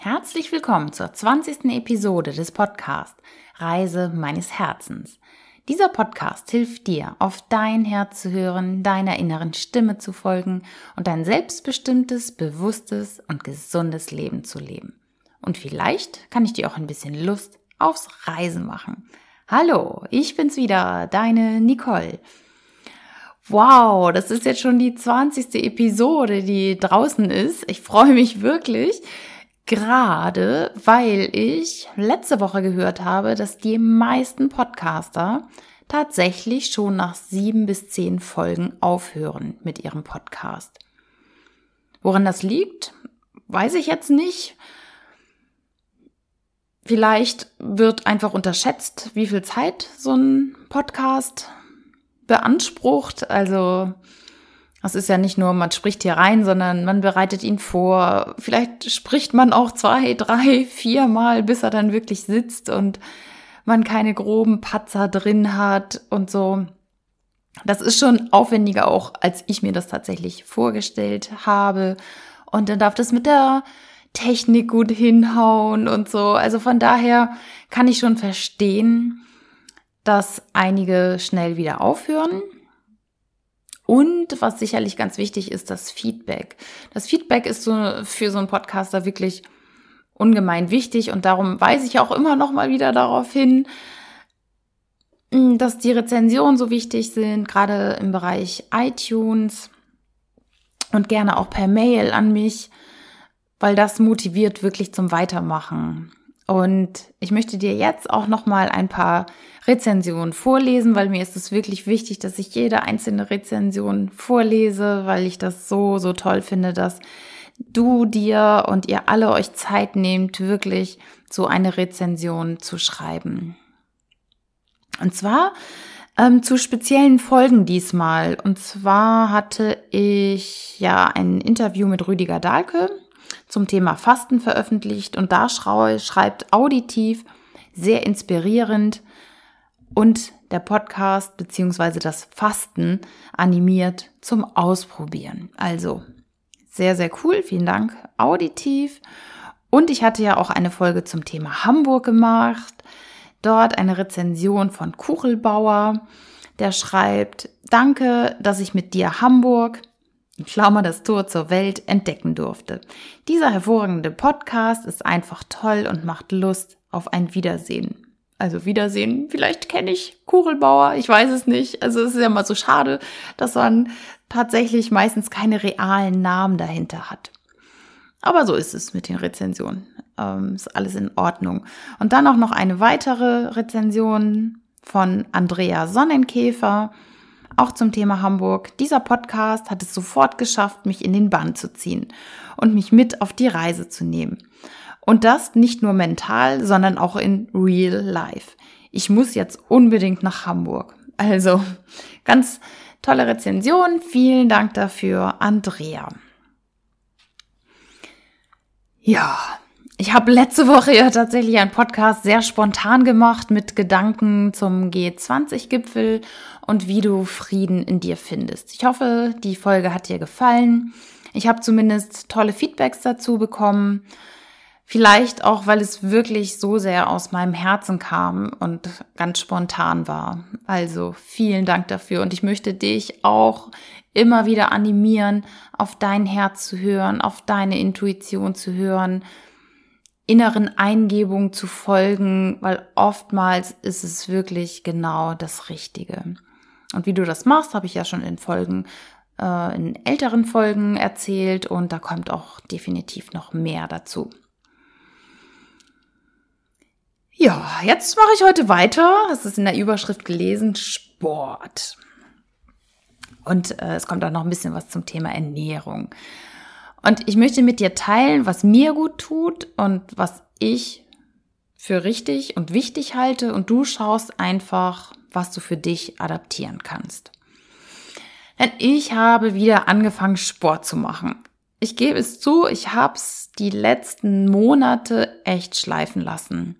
Herzlich willkommen zur 20. Episode des Podcasts Reise meines Herzens. Dieser Podcast hilft dir, auf dein Herz zu hören, deiner inneren Stimme zu folgen und ein selbstbestimmtes, bewusstes und gesundes Leben zu leben. Und vielleicht kann ich dir auch ein bisschen Lust aufs Reisen machen. Hallo, ich bin's wieder, deine Nicole. Wow, das ist jetzt schon die 20. Episode, die draußen ist. Ich freue mich wirklich gerade weil ich letzte Woche gehört habe, dass die meisten Podcaster tatsächlich schon nach sieben bis zehn Folgen aufhören mit ihrem Podcast. Woran das liegt, weiß ich jetzt nicht. Vielleicht wird einfach unterschätzt, wie viel Zeit so ein Podcast beansprucht. Also das ist ja nicht nur, man spricht hier rein, sondern man bereitet ihn vor. Vielleicht spricht man auch zwei, drei, vier Mal, bis er dann wirklich sitzt und man keine groben Patzer drin hat und so. Das ist schon aufwendiger auch, als ich mir das tatsächlich vorgestellt habe. Und dann darf das mit der Technik gut hinhauen und so. Also von daher kann ich schon verstehen, dass einige schnell wieder aufhören und was sicherlich ganz wichtig ist, das Feedback. Das Feedback ist so für so einen Podcaster wirklich ungemein wichtig und darum weise ich auch immer noch mal wieder darauf hin, dass die Rezensionen so wichtig sind, gerade im Bereich iTunes und gerne auch per Mail an mich, weil das motiviert wirklich zum Weitermachen. Und ich möchte dir jetzt auch noch mal ein paar Rezensionen vorlesen, weil mir ist es wirklich wichtig, dass ich jede einzelne Rezension vorlese, weil ich das so so toll finde, dass du dir und ihr alle euch Zeit nehmt, wirklich so eine Rezension zu schreiben. Und zwar ähm, zu speziellen Folgen diesmal. Und zwar hatte ich ja ein Interview mit Rüdiger Dahlke zum Thema Fasten veröffentlicht und da schreibt auditiv sehr inspirierend und der Podcast beziehungsweise das Fasten animiert zum Ausprobieren. Also sehr, sehr cool. Vielen Dank. Auditiv. Und ich hatte ja auch eine Folge zum Thema Hamburg gemacht. Dort eine Rezension von Kuchelbauer. Der schreibt, danke, dass ich mit dir Hamburg Klammer das Tor zur Welt entdecken durfte. Dieser hervorragende Podcast ist einfach toll und macht Lust auf ein Wiedersehen. Also Wiedersehen, vielleicht kenne ich Kugelbauer, ich weiß es nicht. Also es ist ja mal so schade, dass man tatsächlich meistens keine realen Namen dahinter hat. Aber so ist es mit den Rezensionen. Ähm, ist alles in Ordnung. Und dann auch noch eine weitere Rezension von Andrea Sonnenkäfer auch zum Thema Hamburg. Dieser Podcast hat es sofort geschafft, mich in den Bann zu ziehen und mich mit auf die Reise zu nehmen. Und das nicht nur mental, sondern auch in real life. Ich muss jetzt unbedingt nach Hamburg. Also ganz tolle Rezension. Vielen Dank dafür, Andrea. Ja, ich habe letzte Woche ja tatsächlich einen Podcast sehr spontan gemacht mit Gedanken zum G20-Gipfel und wie du Frieden in dir findest. Ich hoffe, die Folge hat dir gefallen. Ich habe zumindest tolle Feedbacks dazu bekommen. Vielleicht auch, weil es wirklich so sehr aus meinem Herzen kam und ganz spontan war. Also vielen Dank dafür und ich möchte dich auch immer wieder animieren, auf dein Herz zu hören, auf deine Intuition zu hören inneren Eingebungen zu folgen, weil oftmals ist es wirklich genau das Richtige. Und wie du das machst, habe ich ja schon in Folgen, äh, in älteren Folgen erzählt und da kommt auch definitiv noch mehr dazu. Ja, jetzt mache ich heute weiter. Das ist in der Überschrift gelesen, Sport. Und äh, es kommt auch noch ein bisschen was zum Thema Ernährung. Und ich möchte mit dir teilen, was mir gut tut und was ich für richtig und wichtig halte. Und du schaust einfach, was du für dich adaptieren kannst. Denn ich habe wieder angefangen, Sport zu machen. Ich gebe es zu, ich habe es die letzten Monate echt schleifen lassen.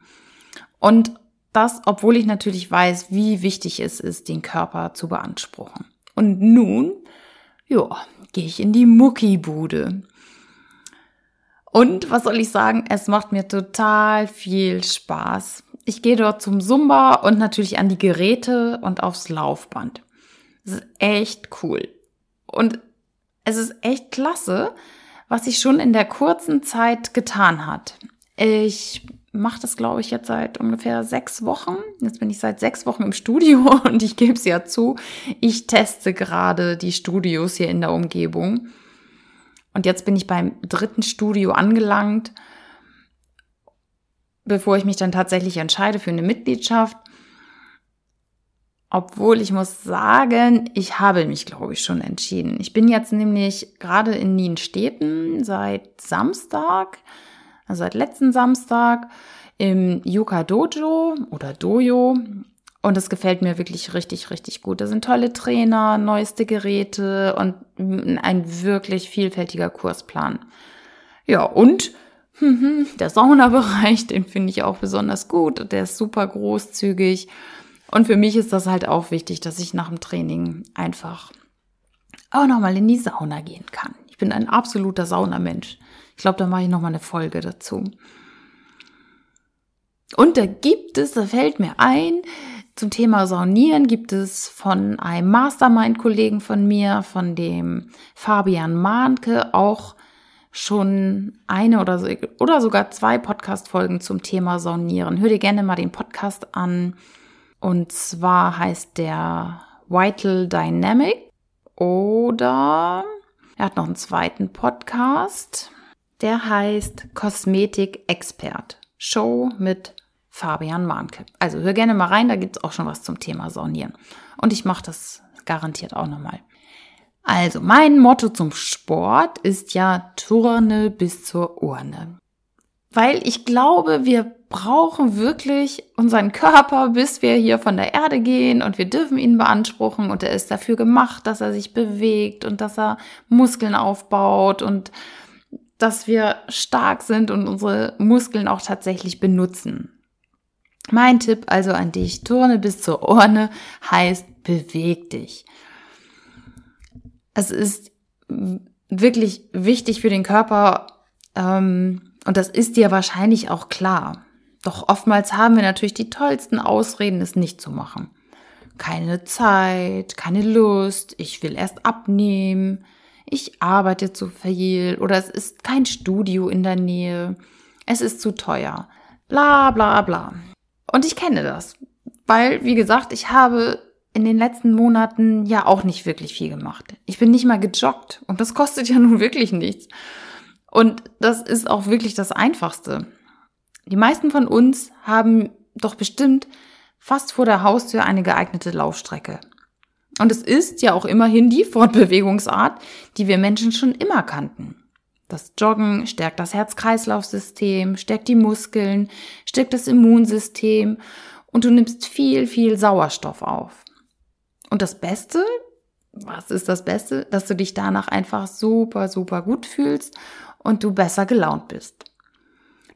Und das, obwohl ich natürlich weiß, wie wichtig es ist, den Körper zu beanspruchen. Und nun, ja, gehe ich in die Muckibude. Und was soll ich sagen? Es macht mir total viel Spaß. Ich gehe dort zum Zumba und natürlich an die Geräte und aufs Laufband. Das ist echt cool. Und es ist echt klasse, was sich schon in der kurzen Zeit getan hat. Ich mache das, glaube ich, jetzt seit ungefähr sechs Wochen. Jetzt bin ich seit sechs Wochen im Studio und ich gebe es ja zu, ich teste gerade die Studios hier in der Umgebung. Und jetzt bin ich beim dritten Studio angelangt, bevor ich mich dann tatsächlich entscheide für eine Mitgliedschaft. Obwohl ich muss sagen, ich habe mich, glaube ich, schon entschieden. Ich bin jetzt nämlich gerade in Nienstädten seit Samstag also seit letzten Samstag im Yuka Dojo oder Dojo. Und es gefällt mir wirklich richtig, richtig gut. Da sind tolle Trainer, neueste Geräte und ein wirklich vielfältiger Kursplan. Ja, und der Saunabereich, den finde ich auch besonders gut. Der ist super großzügig. Und für mich ist das halt auch wichtig, dass ich nach dem Training einfach auch nochmal in die Sauna gehen kann. Ich bin ein absoluter Saunamensch. Ich glaube, da mache ich noch mal eine Folge dazu. Und da gibt es, da fällt mir ein, zum Thema Saunieren gibt es von einem Mastermind-Kollegen von mir, von dem Fabian Mahnke, auch schon eine oder, so, oder sogar zwei Podcast-Folgen zum Thema Saunieren. Hör dir gerne mal den Podcast an. Und zwar heißt der Vital Dynamic. Oder er hat noch einen zweiten Podcast. Der heißt Kosmetik Expert. Show mit Fabian Mahnke. Also hör gerne mal rein, da gibt es auch schon was zum Thema Saunieren. Und ich mache das garantiert auch nochmal. Also, mein Motto zum Sport ist ja Turne bis zur Urne. Weil ich glaube, wir brauchen wirklich unseren Körper, bis wir hier von der Erde gehen und wir dürfen ihn beanspruchen und er ist dafür gemacht, dass er sich bewegt und dass er Muskeln aufbaut und dass wir stark sind und unsere Muskeln auch tatsächlich benutzen. Mein Tipp also an dich, Turne bis zur Urne heißt, beweg dich. Es ist wirklich wichtig für den Körper ähm, und das ist dir wahrscheinlich auch klar. Doch oftmals haben wir natürlich die tollsten Ausreden, es nicht zu machen. Keine Zeit, keine Lust, ich will erst abnehmen, ich arbeite zu viel oder es ist kein Studio in der Nähe, es ist zu teuer, bla bla bla. Und ich kenne das, weil, wie gesagt, ich habe in den letzten Monaten ja auch nicht wirklich viel gemacht. Ich bin nicht mal gejoggt und das kostet ja nun wirklich nichts. Und das ist auch wirklich das Einfachste. Die meisten von uns haben doch bestimmt fast vor der Haustür eine geeignete Laufstrecke. Und es ist ja auch immerhin die Fortbewegungsart, die wir Menschen schon immer kannten. Das Joggen stärkt das Herz-Kreislauf-System, stärkt die Muskeln, stärkt das Immunsystem und du nimmst viel, viel Sauerstoff auf. Und das Beste, was ist das Beste? Dass du dich danach einfach super, super gut fühlst und du besser gelaunt bist.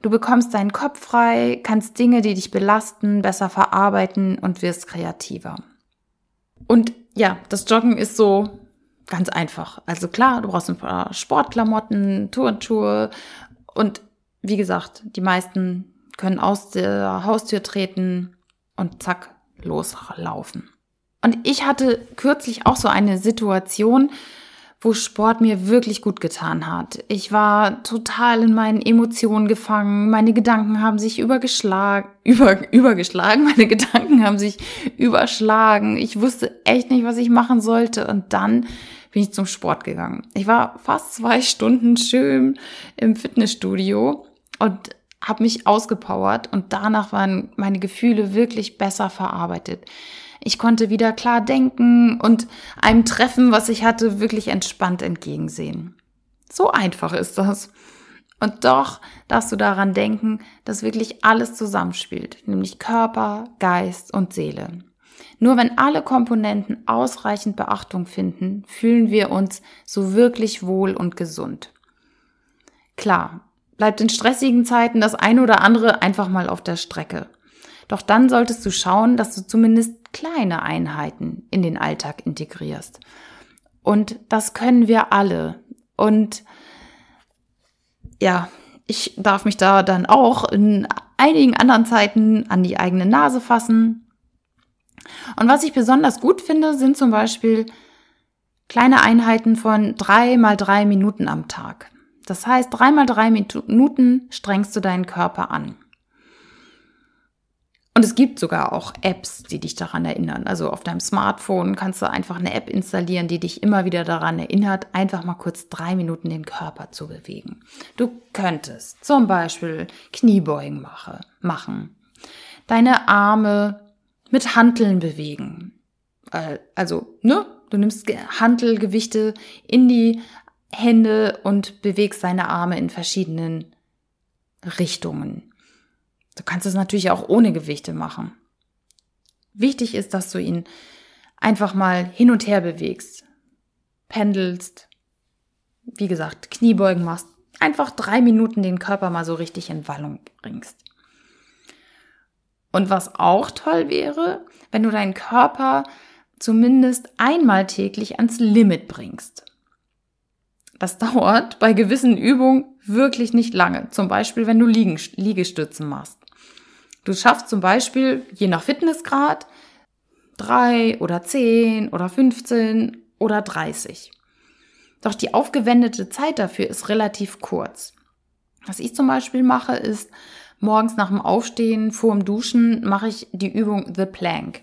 Du bekommst deinen Kopf frei, kannst Dinge, die dich belasten, besser verarbeiten und wirst kreativer. Und ja, das Joggen ist so ganz einfach. Also klar, du brauchst ein paar Sportklamotten, Turnschuhe und wie gesagt, die meisten können aus der Haustür treten und zack, loslaufen. Und ich hatte kürzlich auch so eine Situation, wo Sport mir wirklich gut getan hat. Ich war total in meinen Emotionen gefangen. Meine Gedanken haben sich übergeschlagen, über, übergeschlagen. Meine Gedanken haben sich überschlagen. Ich wusste echt nicht, was ich machen sollte. Und dann bin ich zum Sport gegangen. Ich war fast zwei Stunden schön im Fitnessstudio und habe mich ausgepowert. Und danach waren meine Gefühle wirklich besser verarbeitet. Ich konnte wieder klar denken und einem Treffen, was ich hatte, wirklich entspannt entgegensehen. So einfach ist das. Und doch darfst du daran denken, dass wirklich alles zusammenspielt, nämlich Körper, Geist und Seele. Nur wenn alle Komponenten ausreichend Beachtung finden, fühlen wir uns so wirklich wohl und gesund. Klar, bleibt in stressigen Zeiten das eine oder andere einfach mal auf der Strecke. Doch dann solltest du schauen, dass du zumindest kleine Einheiten in den Alltag integrierst. Und das können wir alle. Und ja, ich darf mich da dann auch in einigen anderen Zeiten an die eigene Nase fassen. Und was ich besonders gut finde, sind zum Beispiel kleine Einheiten von drei mal drei Minuten am Tag. Das heißt, drei mal drei Minuten strengst du deinen Körper an. Und es gibt sogar auch Apps, die dich daran erinnern. Also auf deinem Smartphone kannst du einfach eine App installieren, die dich immer wieder daran erinnert, einfach mal kurz drei Minuten den Körper zu bewegen. Du könntest zum Beispiel Kniebeugen mache, machen, deine Arme mit Hanteln bewegen. Äh, also, ne? Du nimmst Hantelgewichte in die Hände und bewegst deine Arme in verschiedenen Richtungen. Du kannst es natürlich auch ohne Gewichte machen. Wichtig ist, dass du ihn einfach mal hin und her bewegst, pendelst, wie gesagt, Kniebeugen machst, einfach drei Minuten den Körper mal so richtig in Wallung bringst. Und was auch toll wäre, wenn du deinen Körper zumindest einmal täglich ans Limit bringst. Das dauert bei gewissen Übungen wirklich nicht lange. Zum Beispiel, wenn du Liegestützen machst. Du schaffst zum Beispiel, je nach Fitnessgrad, drei oder zehn oder 15 oder 30. Doch die aufgewendete Zeit dafür ist relativ kurz. Was ich zum Beispiel mache, ist, morgens nach dem Aufstehen, vor dem Duschen, mache ich die Übung The Plank.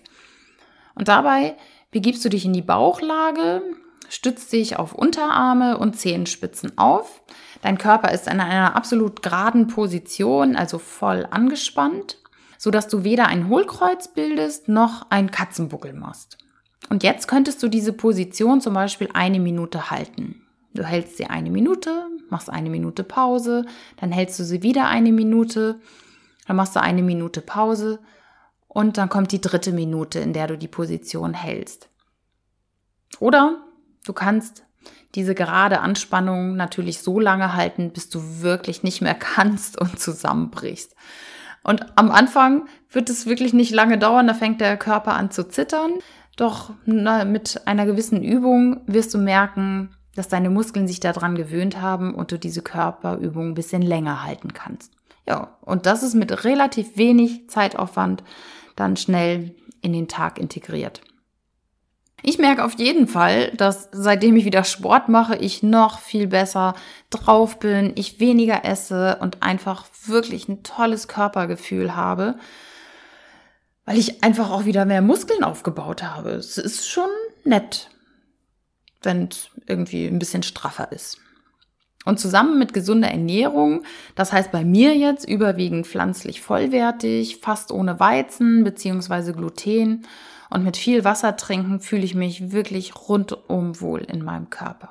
Und dabei begibst du dich in die Bauchlage, stützt dich auf Unterarme und Zehenspitzen auf. Dein Körper ist in einer absolut geraden Position, also voll angespannt so dass du weder ein Hohlkreuz bildest noch ein Katzenbuckel machst. Und jetzt könntest du diese Position zum Beispiel eine Minute halten. Du hältst sie eine Minute, machst eine Minute Pause, dann hältst du sie wieder eine Minute, dann machst du eine Minute Pause und dann kommt die dritte Minute, in der du die Position hältst. Oder du kannst diese gerade Anspannung natürlich so lange halten, bis du wirklich nicht mehr kannst und zusammenbrichst. Und am Anfang wird es wirklich nicht lange dauern, da fängt der Körper an zu zittern. Doch na, mit einer gewissen Übung wirst du merken, dass deine Muskeln sich daran gewöhnt haben und du diese Körperübung ein bisschen länger halten kannst. Ja, und das ist mit relativ wenig Zeitaufwand dann schnell in den Tag integriert. Ich merke auf jeden Fall, dass seitdem ich wieder Sport mache, ich noch viel besser drauf bin, ich weniger esse und einfach wirklich ein tolles Körpergefühl habe, weil ich einfach auch wieder mehr Muskeln aufgebaut habe. Es ist schon nett, wenn es irgendwie ein bisschen straffer ist. Und zusammen mit gesunder Ernährung, das heißt bei mir jetzt überwiegend pflanzlich vollwertig, fast ohne Weizen bzw. Gluten und mit viel Wasser trinken fühle ich mich wirklich rundum wohl in meinem Körper.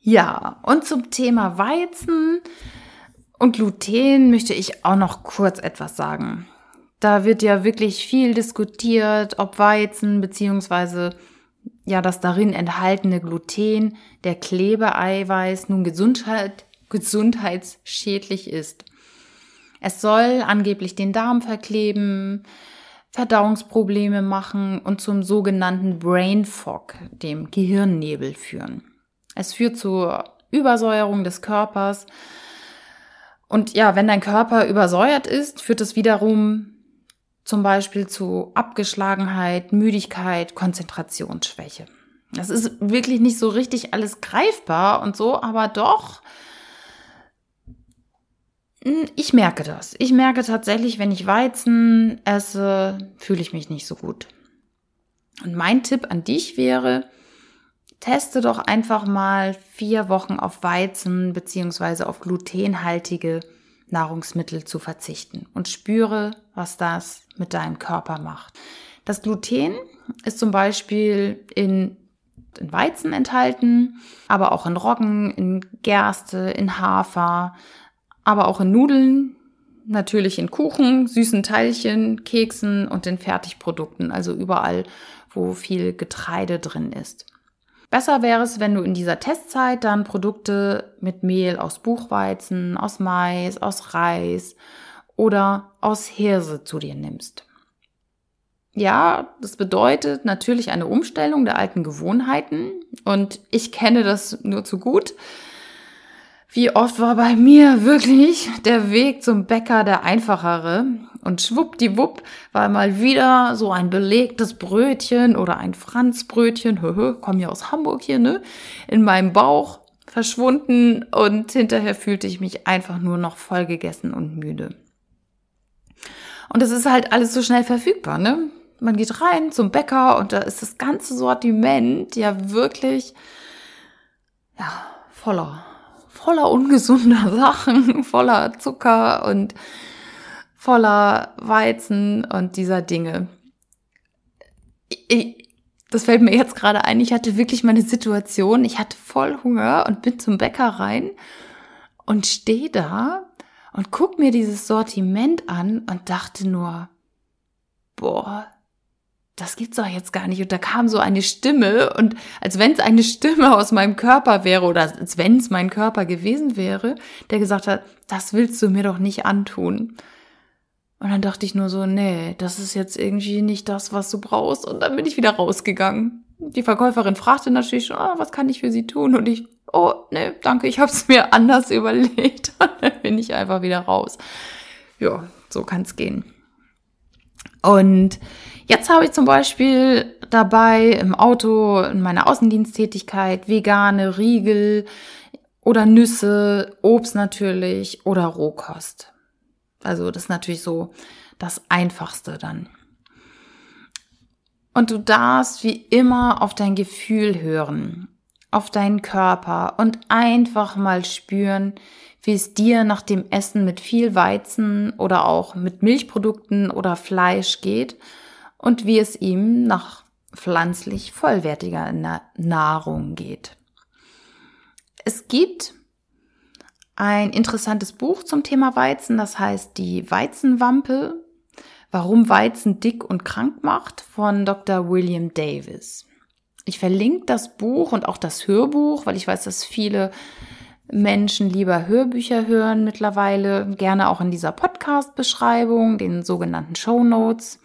Ja, und zum Thema Weizen und Gluten möchte ich auch noch kurz etwas sagen. Da wird ja wirklich viel diskutiert, ob Weizen bzw. ja das darin enthaltene Gluten, der Klebeeiweiß nun Gesundheit, gesundheitsschädlich ist. Es soll angeblich den Darm verkleben, Verdauungsprobleme machen und zum sogenannten Brain Fog, dem Gehirnnebel führen. Es führt zur Übersäuerung des Körpers. Und ja, wenn dein Körper übersäuert ist, führt es wiederum zum Beispiel zu Abgeschlagenheit, Müdigkeit, Konzentrationsschwäche. Das ist wirklich nicht so richtig alles greifbar und so, aber doch ich merke das. Ich merke tatsächlich, wenn ich Weizen esse, fühle ich mich nicht so gut. Und mein Tipp an dich wäre, teste doch einfach mal vier Wochen auf Weizen beziehungsweise auf glutenhaltige Nahrungsmittel zu verzichten und spüre, was das mit deinem Körper macht. Das Gluten ist zum Beispiel in, in Weizen enthalten, aber auch in Roggen, in Gerste, in Hafer, aber auch in Nudeln, natürlich in Kuchen, süßen Teilchen, Keksen und in Fertigprodukten, also überall, wo viel Getreide drin ist. Besser wäre es, wenn du in dieser Testzeit dann Produkte mit Mehl aus Buchweizen, aus Mais, aus Reis oder aus Hirse zu dir nimmst. Ja, das bedeutet natürlich eine Umstellung der alten Gewohnheiten und ich kenne das nur zu gut Wie oft war bei mir wirklich der Weg zum Bäcker der einfachere und schwuppdiwupp war mal wieder so ein belegtes Brötchen oder ein Franzbrötchen, komm ja aus Hamburg hier, ne, in meinem Bauch verschwunden und hinterher fühlte ich mich einfach nur noch voll gegessen und müde. Und es ist halt alles so schnell verfügbar, ne? Man geht rein zum Bäcker und da ist das ganze Sortiment ja wirklich ja, voller voller ungesunder Sachen, voller Zucker und voller Weizen und dieser Dinge. Ich, das fällt mir jetzt gerade ein, ich hatte wirklich meine Situation, ich hatte voll Hunger und bin zum Bäcker rein und stehe da und guck mir dieses Sortiment an und dachte nur, boah, das gibt's doch jetzt gar nicht. Und da kam so eine Stimme und als wenn es eine Stimme aus meinem Körper wäre oder als wenn es mein Körper gewesen wäre, der gesagt hat, das willst du mir doch nicht antun. Und dann dachte ich nur so, nee, das ist jetzt irgendwie nicht das, was du brauchst. Und dann bin ich wieder rausgegangen. Die Verkäuferin fragte natürlich schon, oh, was kann ich für sie tun? Und ich, oh, nee, danke, ich habe es mir anders überlegt. Und dann bin ich einfach wieder raus. Ja, so kann's gehen. Und Jetzt habe ich zum Beispiel dabei im Auto in meiner Außendiensttätigkeit vegane Riegel oder Nüsse, Obst natürlich oder Rohkost. Also das ist natürlich so das Einfachste dann. Und du darfst wie immer auf dein Gefühl hören, auf deinen Körper und einfach mal spüren, wie es dir nach dem Essen mit viel Weizen oder auch mit Milchprodukten oder Fleisch geht und wie es ihm nach pflanzlich vollwertiger Nahrung geht. Es gibt ein interessantes Buch zum Thema Weizen, das heißt die Weizenwampe, warum Weizen dick und krank macht von Dr. William Davis. Ich verlinke das Buch und auch das Hörbuch, weil ich weiß, dass viele Menschen lieber Hörbücher hören mittlerweile, gerne auch in dieser Podcast-Beschreibung, den sogenannten Show Notes.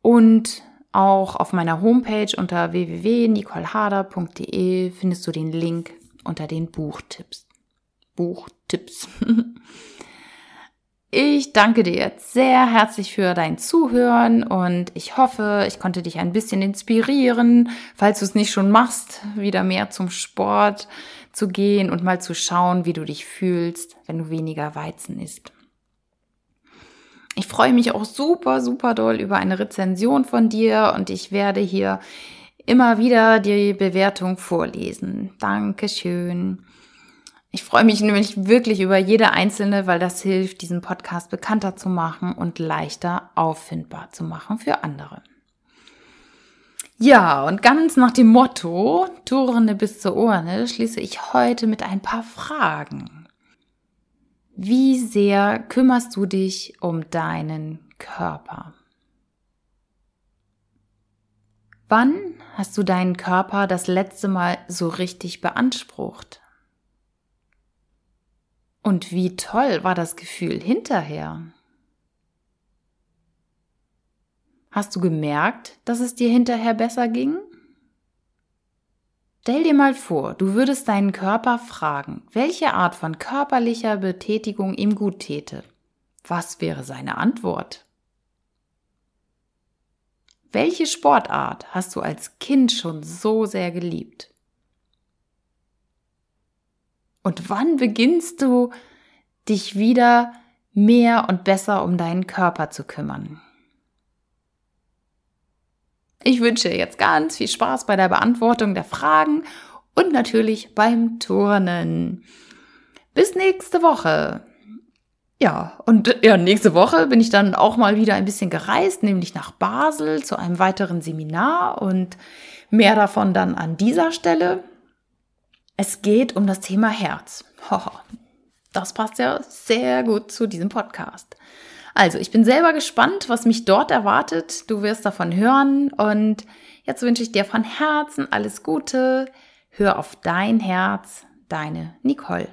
Und auch auf meiner Homepage unter www.nicoleharder.de findest du den Link unter den Buchtipps. Buchtipps. Ich danke dir jetzt sehr herzlich für dein Zuhören und ich hoffe, ich konnte dich ein bisschen inspirieren, falls du es nicht schon machst, wieder mehr zum Sport zu gehen und mal zu schauen, wie du dich fühlst, wenn du weniger Weizen isst. Ich freue mich auch super, super doll über eine Rezension von dir und ich werde hier immer wieder die Bewertung vorlesen. Dankeschön. Ich freue mich nämlich wirklich über jede einzelne, weil das hilft, diesen Podcast bekannter zu machen und leichter auffindbar zu machen für andere. Ja, und ganz nach dem Motto, Tourne bis zur Urne, schließe ich heute mit ein paar Fragen. Wie sehr kümmerst du dich um deinen Körper? Wann hast du deinen Körper das letzte Mal so richtig beansprucht? Und wie toll war das Gefühl hinterher? Hast du gemerkt, dass es dir hinterher besser ging? Stell dir mal vor, du würdest deinen Körper fragen, welche Art von körperlicher Betätigung ihm gut täte. Was wäre seine Antwort? Welche Sportart hast du als Kind schon so sehr geliebt? Und wann beginnst du dich wieder mehr und besser um deinen Körper zu kümmern? Ich wünsche jetzt ganz viel Spaß bei der Beantwortung der Fragen und natürlich beim Turnen. Bis nächste Woche. Ja, und ja, nächste Woche bin ich dann auch mal wieder ein bisschen gereist, nämlich nach Basel zu einem weiteren Seminar und mehr davon dann an dieser Stelle. Es geht um das Thema Herz. Das passt ja sehr gut zu diesem Podcast. Also, ich bin selber gespannt, was mich dort erwartet. Du wirst davon hören und jetzt wünsche ich dir von Herzen alles Gute. Hör auf dein Herz, deine Nicole.